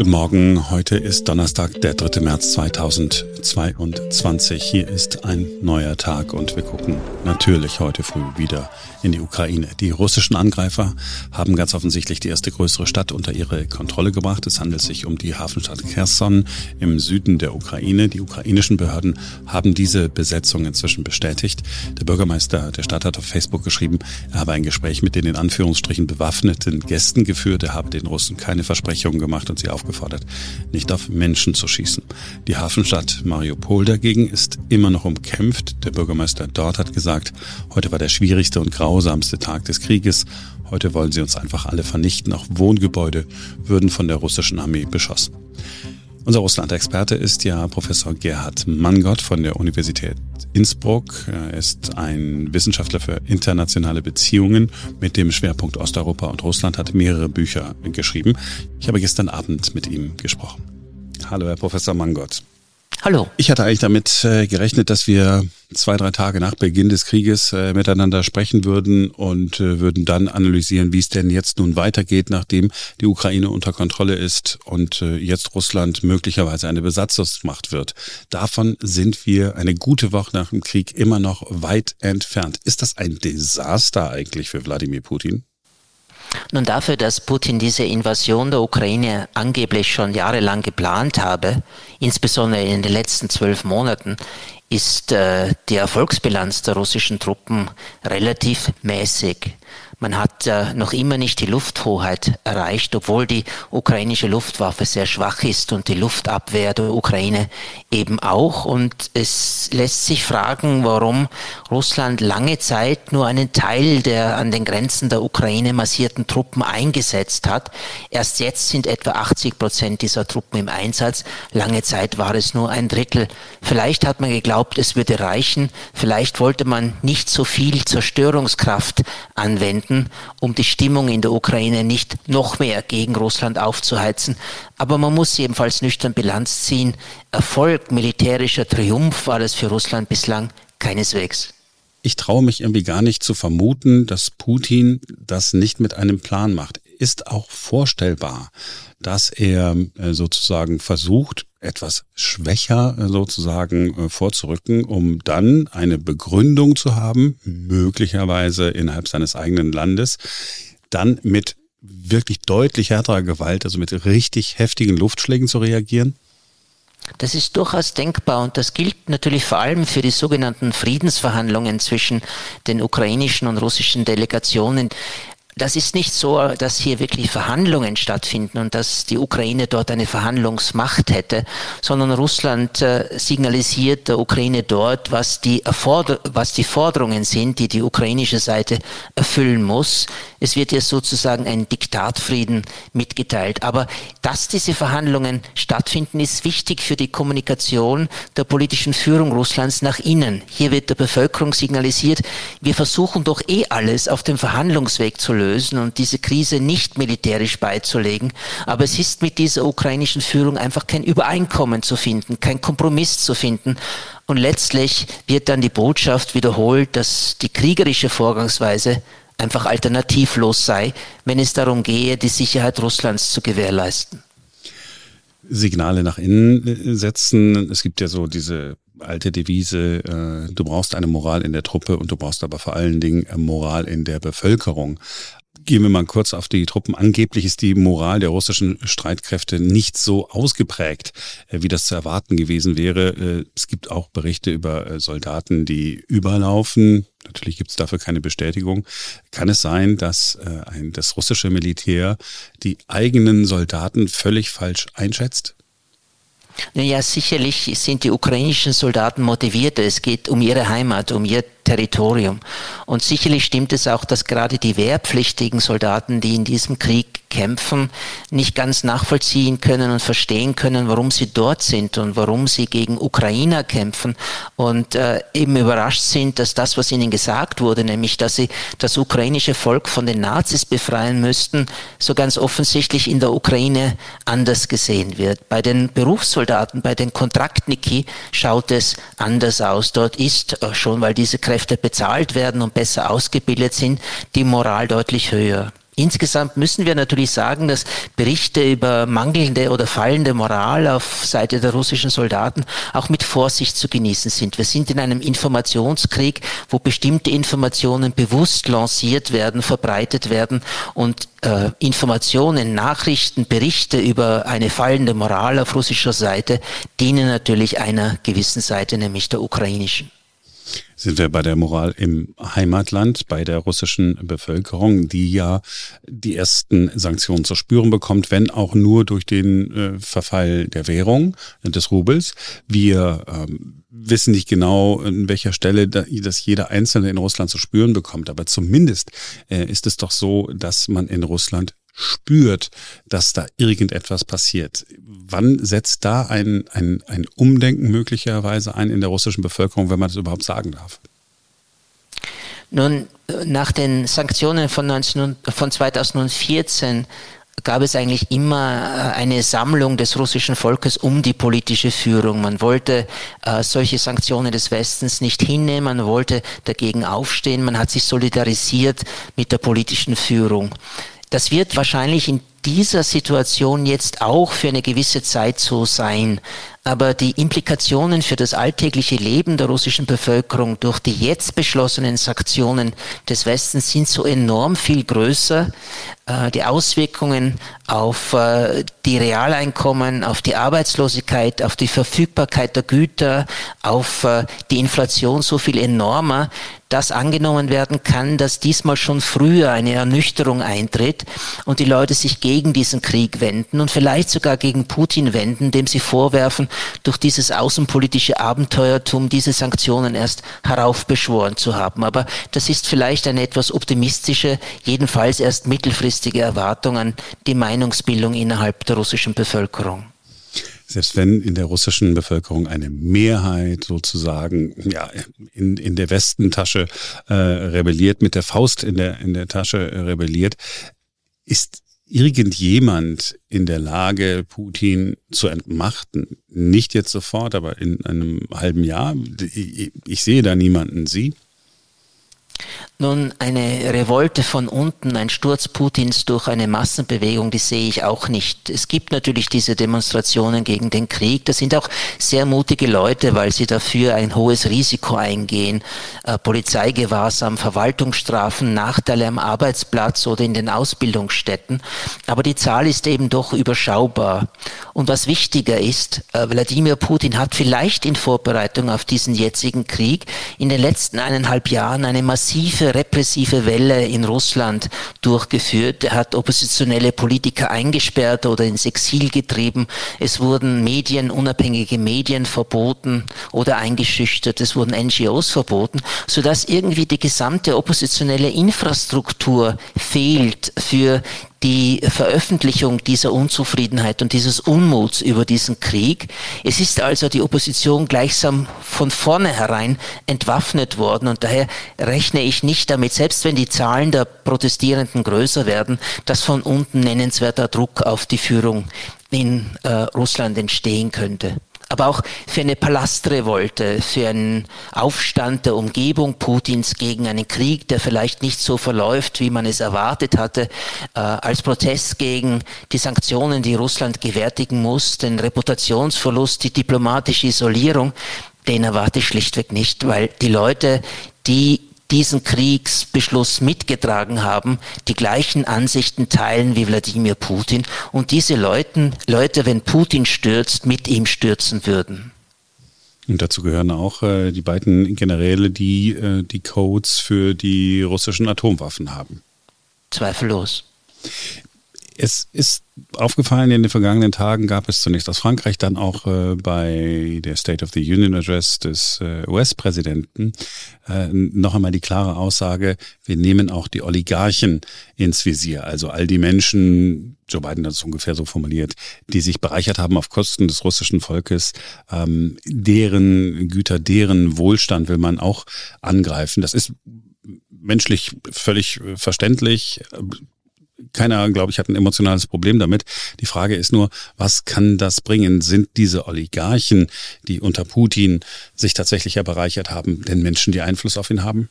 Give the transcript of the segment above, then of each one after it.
Guten Morgen, heute ist Donnerstag, der 3. März 2022. Hier ist ein neuer Tag und wir gucken natürlich heute früh wieder in die Ukraine. Die russischen Angreifer haben ganz offensichtlich die erste größere Stadt unter ihre Kontrolle gebracht. Es handelt sich um die Hafenstadt Kherson im Süden der Ukraine. Die ukrainischen Behörden haben diese Besetzung inzwischen bestätigt. Der Bürgermeister der Stadt hat auf Facebook geschrieben, er habe ein Gespräch mit den in Anführungsstrichen bewaffneten Gästen geführt. Er habe den Russen keine Versprechungen gemacht und sie aufgefordert, aufgefordert, nicht auf Menschen zu schießen. Die Hafenstadt Mariupol dagegen ist immer noch umkämpft. Der Bürgermeister dort hat gesagt, heute war der schwierigste und grausamste Tag des Krieges. Heute wollen sie uns einfach alle vernichten. Auch Wohngebäude würden von der russischen Armee beschossen. Unser Russland-Experte ist ja Professor Gerhard Mangott von der Universität Innsbruck. Er ist ein Wissenschaftler für internationale Beziehungen mit dem Schwerpunkt Osteuropa und Russland, hat mehrere Bücher geschrieben. Ich habe gestern Abend mit ihm gesprochen. Hallo, Herr Professor Mangott. Hallo. Ich hatte eigentlich damit äh, gerechnet, dass wir zwei, drei Tage nach Beginn des Krieges äh, miteinander sprechen würden und äh, würden dann analysieren, wie es denn jetzt nun weitergeht, nachdem die Ukraine unter Kontrolle ist und äh, jetzt Russland möglicherweise eine Besatzungsmacht wird. Davon sind wir eine gute Woche nach dem Krieg immer noch weit entfernt. Ist das ein Desaster eigentlich für Wladimir Putin? Nun dafür, dass Putin diese Invasion der Ukraine angeblich schon jahrelang geplant habe, insbesondere in den letzten zwölf Monaten, ist äh, die Erfolgsbilanz der russischen Truppen relativ mäßig. Man hat äh, noch immer nicht die Lufthoheit erreicht, obwohl die ukrainische Luftwaffe sehr schwach ist und die Luftabwehr der Ukraine eben auch. Und es lässt sich fragen, warum Russland lange Zeit nur einen Teil der an den Grenzen der Ukraine massierten Truppen eingesetzt hat. Erst jetzt sind etwa 80 Prozent dieser Truppen im Einsatz. Lange Zeit war es nur ein Drittel. Vielleicht hat man geglaubt, es würde reichen. Vielleicht wollte man nicht so viel Zerstörungskraft anwenden um die Stimmung in der Ukraine nicht noch mehr gegen Russland aufzuheizen. Aber man muss jedenfalls nüchtern Bilanz ziehen. Erfolg, militärischer Triumph war es für Russland bislang keineswegs. Ich traue mich irgendwie gar nicht zu vermuten, dass Putin das nicht mit einem Plan macht. Ist auch vorstellbar, dass er äh, sozusagen versucht, etwas schwächer äh, sozusagen äh, vorzurücken, um dann eine Begründung zu haben, möglicherweise innerhalb seines eigenen Landes, dann mit wirklich deutlich härterer Gewalt, also mit richtig heftigen Luftschlägen zu reagieren? Das ist durchaus denkbar und das gilt natürlich vor allem für die sogenannten Friedensverhandlungen zwischen den ukrainischen und russischen Delegationen das ist nicht so, dass hier wirklich Verhandlungen stattfinden und dass die Ukraine dort eine Verhandlungsmacht hätte, sondern Russland äh, signalisiert der Ukraine dort, was die, was die Forderungen sind, die die ukrainische Seite erfüllen muss. Es wird hier sozusagen ein Diktatfrieden mitgeteilt. Aber dass diese Verhandlungen stattfinden, ist wichtig für die Kommunikation der politischen Führung Russlands nach innen. Hier wird der Bevölkerung signalisiert, wir versuchen doch eh alles auf dem Verhandlungsweg zu lösen und diese Krise nicht militärisch beizulegen. Aber es ist mit dieser ukrainischen Führung einfach kein Übereinkommen zu finden, kein Kompromiss zu finden. Und letztlich wird dann die Botschaft wiederholt, dass die kriegerische Vorgangsweise einfach alternativlos sei, wenn es darum gehe, die Sicherheit Russlands zu gewährleisten. Signale nach innen setzen. Es gibt ja so diese alte Devise, äh, du brauchst eine Moral in der Truppe und du brauchst aber vor allen Dingen Moral in der Bevölkerung. Gehen wir mal kurz auf die Truppen. Angeblich ist die Moral der russischen Streitkräfte nicht so ausgeprägt, äh, wie das zu erwarten gewesen wäre. Äh, es gibt auch Berichte über äh, Soldaten, die überlaufen. Natürlich gibt es dafür keine Bestätigung. Kann es sein, dass ein, das russische Militär die eigenen Soldaten völlig falsch einschätzt? Naja, sicherlich sind die ukrainischen Soldaten motivierter. Es geht um ihre Heimat, um ihr Territorium. Und sicherlich stimmt es auch, dass gerade die wehrpflichtigen Soldaten, die in diesem Krieg kämpfen, nicht ganz nachvollziehen können und verstehen können, warum sie dort sind und warum sie gegen Ukrainer kämpfen und äh, eben überrascht sind, dass das, was ihnen gesagt wurde, nämlich dass sie das ukrainische Volk von den Nazis befreien müssten, so ganz offensichtlich in der Ukraine anders gesehen wird. Bei den Berufssoldaten, bei den Kontraktniki schaut es anders aus. Dort ist äh, schon, weil diese Kräfte bezahlt werden und besser ausgebildet sind, die Moral deutlich höher. Insgesamt müssen wir natürlich sagen, dass Berichte über mangelnde oder fallende Moral auf Seite der russischen Soldaten auch mit Vorsicht zu genießen sind. Wir sind in einem Informationskrieg, wo bestimmte Informationen bewusst lanciert werden, verbreitet werden und äh, Informationen, Nachrichten, Berichte über eine fallende Moral auf russischer Seite dienen natürlich einer gewissen Seite, nämlich der ukrainischen sind wir bei der Moral im Heimatland, bei der russischen Bevölkerung, die ja die ersten Sanktionen zu spüren bekommt, wenn auch nur durch den äh, Verfall der Währung, des Rubels. Wir ähm, wissen nicht genau, an welcher Stelle das jeder Einzelne in Russland zu spüren bekommt, aber zumindest äh, ist es doch so, dass man in Russland spürt, dass da irgendetwas passiert. Wann setzt da ein, ein, ein Umdenken möglicherweise ein in der russischen Bevölkerung, wenn man das überhaupt sagen darf? Nun, nach den Sanktionen von, 19, von 2014 gab es eigentlich immer äh, eine Sammlung des russischen Volkes um die politische Führung. Man wollte äh, solche Sanktionen des Westens nicht hinnehmen, man wollte dagegen aufstehen, man hat sich solidarisiert mit der politischen Führung. Das wird wahrscheinlich in dieser Situation jetzt auch für eine gewisse Zeit so sein. Aber die Implikationen für das alltägliche Leben der russischen Bevölkerung durch die jetzt beschlossenen Sanktionen des Westens sind so enorm viel größer. Äh, die Auswirkungen auf äh, die Realeinkommen, auf die Arbeitslosigkeit, auf die Verfügbarkeit der Güter, auf äh, die Inflation so viel enormer, dass angenommen werden kann, dass diesmal schon früher eine Ernüchterung eintritt und die Leute sich gegen diesen Krieg wenden und vielleicht sogar gegen Putin wenden, dem sie vorwerfen, durch dieses außenpolitische Abenteuertum diese Sanktionen erst heraufbeschworen zu haben. Aber das ist vielleicht eine etwas optimistische, jedenfalls erst mittelfristige Erwartung an die Meinungsbildung innerhalb der russischen Bevölkerung selbst wenn in der russischen Bevölkerung eine Mehrheit sozusagen ja, in, in der Westentasche äh, rebelliert, mit der Faust in der, in der Tasche rebelliert, ist irgendjemand in der Lage, Putin zu entmachten? Nicht jetzt sofort, aber in einem halben Jahr. Ich, sehe da niemanden. Sie? Nun, eine Revolte von unten, ein Sturz Putins durch eine Massenbewegung, die sehe ich auch nicht. Es gibt natürlich diese Demonstrationen gegen den Krieg. Das sind auch sehr mutige Leute, weil sie dafür ein hohes Risiko eingehen. Äh, Polizeigewahrsam, Verwaltungsstrafen, Nachteile am Arbeitsplatz oder in den Ausbildungsstätten. Aber die Zahl ist eben doch überschaubar. Und was wichtiger ist, äh, Wladimir Putin hat vielleicht in Vorbereitung auf diesen jetzigen Krieg in den letzten eineinhalb Jahren eine massive repressive Welle in Russland durchgeführt. Er hat oppositionelle Politiker eingesperrt oder ins Exil getrieben. Es wurden Medien, unabhängige Medien verboten oder eingeschüchtert. Es wurden NGOs verboten, sodass irgendwie die gesamte oppositionelle Infrastruktur fehlt für die Veröffentlichung dieser Unzufriedenheit und dieses Unmuts über diesen Krieg. Es ist also die Opposition gleichsam von vornherein entwaffnet worden und daher rechne ich nicht damit, selbst wenn die Zahlen der Protestierenden größer werden, dass von unten nennenswerter Druck auf die Führung in äh, Russland entstehen könnte aber auch für eine Palastrevolte, für einen Aufstand der Umgebung Putins gegen einen Krieg, der vielleicht nicht so verläuft, wie man es erwartet hatte, äh, als Protest gegen die Sanktionen, die Russland gewärtigen muss, den Reputationsverlust, die diplomatische Isolierung, den erwarte ich schlichtweg nicht, weil die Leute, die diesen Kriegsbeschluss mitgetragen haben, die gleichen Ansichten teilen wie Wladimir Putin und diese Leuten, Leute, wenn Putin stürzt, mit ihm stürzen würden. Und dazu gehören auch äh, die beiden Generäle, die äh, die Codes für die russischen Atomwaffen haben. Zweifellos. Es ist aufgefallen, in den vergangenen Tagen gab es zunächst aus Frankreich, dann auch äh, bei der State of the Union Address des äh, US-Präsidenten äh, noch einmal die klare Aussage, wir nehmen auch die Oligarchen ins Visier, also all die Menschen, Joe Biden hat es ungefähr so formuliert, die sich bereichert haben auf Kosten des russischen Volkes, ähm, deren Güter, deren Wohlstand will man auch angreifen. Das ist menschlich völlig verständlich keiner, glaube ich, hat ein emotionales Problem damit. Die Frage ist nur, was kann das bringen? Sind diese Oligarchen, die unter Putin sich tatsächlich ja bereichert haben, denn Menschen, die Einfluss auf ihn haben?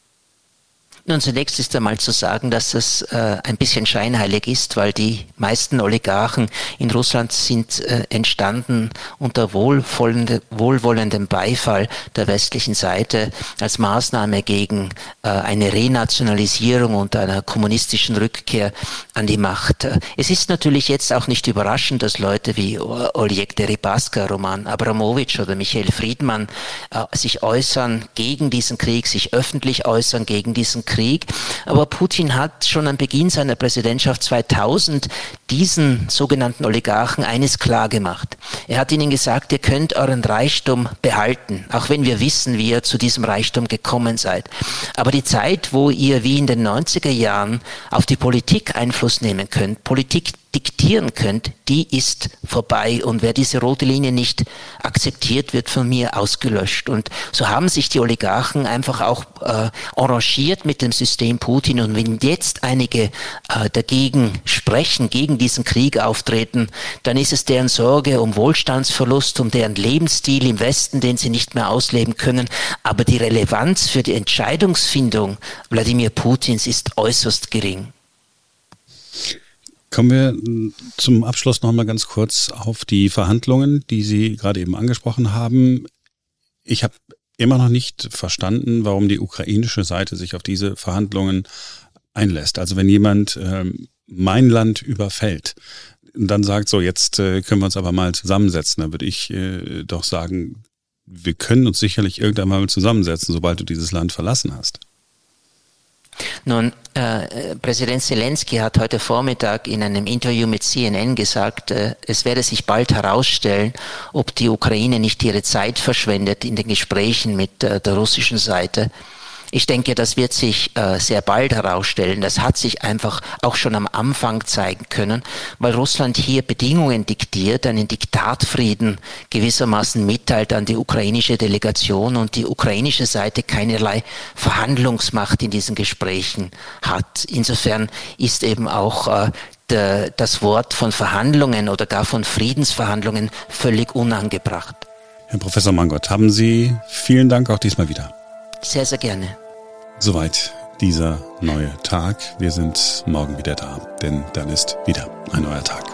Nun, zunächst ist einmal zu sagen, dass es äh, ein bisschen scheinheilig ist, weil die meisten Oligarchen in Russland sind äh, entstanden unter wohlwollendem Beifall der westlichen Seite als Maßnahme gegen äh, eine Renationalisierung und einer kommunistischen Rückkehr an die Macht. Es ist natürlich jetzt auch nicht überraschend, dass Leute wie Oleg Deripaska, Roman Abramowitsch oder Michael Friedmann äh, sich äußern gegen diesen Krieg, sich öffentlich äußern gegen diesen Krieg. Aber Putin hat schon am Beginn seiner Präsidentschaft 2000 diesen sogenannten Oligarchen eines klar gemacht. Er hat ihnen gesagt, ihr könnt euren Reichtum behalten, auch wenn wir wissen, wie ihr zu diesem Reichtum gekommen seid. Aber die Zeit, wo ihr wie in den 90er Jahren auf die Politik Einfluss nehmen könnt, Politik diktieren könnt, die ist vorbei. Und wer diese rote Linie nicht akzeptiert, wird von mir ausgelöscht. Und so haben sich die Oligarchen einfach auch äh, arrangiert mit dem System Putin. Und wenn jetzt einige äh, dagegen sprechen, gegen diesen Krieg auftreten, dann ist es deren Sorge um Wohlstandsverlust, um deren Lebensstil im Westen, den sie nicht mehr ausleben können. Aber die Relevanz für die Entscheidungsfindung Wladimir Putins ist äußerst gering. Kommen wir zum Abschluss noch mal ganz kurz auf die Verhandlungen, die Sie gerade eben angesprochen haben. Ich habe immer noch nicht verstanden, warum die ukrainische Seite sich auf diese Verhandlungen einlässt. Also wenn jemand äh, mein Land überfällt, und dann sagt so, jetzt äh, können wir uns aber mal zusammensetzen, dann würde ich äh, doch sagen, wir können uns sicherlich irgendwann mal zusammensetzen, sobald du dieses Land verlassen hast. Nun, äh, Präsident Zelensky hat heute Vormittag in einem Interview mit CNN gesagt, äh, es werde sich bald herausstellen, ob die Ukraine nicht ihre Zeit verschwendet in den Gesprächen mit äh, der russischen Seite. Ich denke, das wird sich äh, sehr bald herausstellen. Das hat sich einfach auch schon am Anfang zeigen können, weil Russland hier Bedingungen diktiert, einen Diktatfrieden gewissermaßen mitteilt an die ukrainische Delegation und die ukrainische Seite keinerlei Verhandlungsmacht in diesen Gesprächen hat. Insofern ist eben auch äh, de, das Wort von Verhandlungen oder gar von Friedensverhandlungen völlig unangebracht. Herr Professor Mangott, haben Sie vielen Dank auch diesmal wieder. Sehr, sehr gerne. Soweit dieser neue Tag. Wir sind morgen wieder da, denn dann ist wieder ein neuer Tag.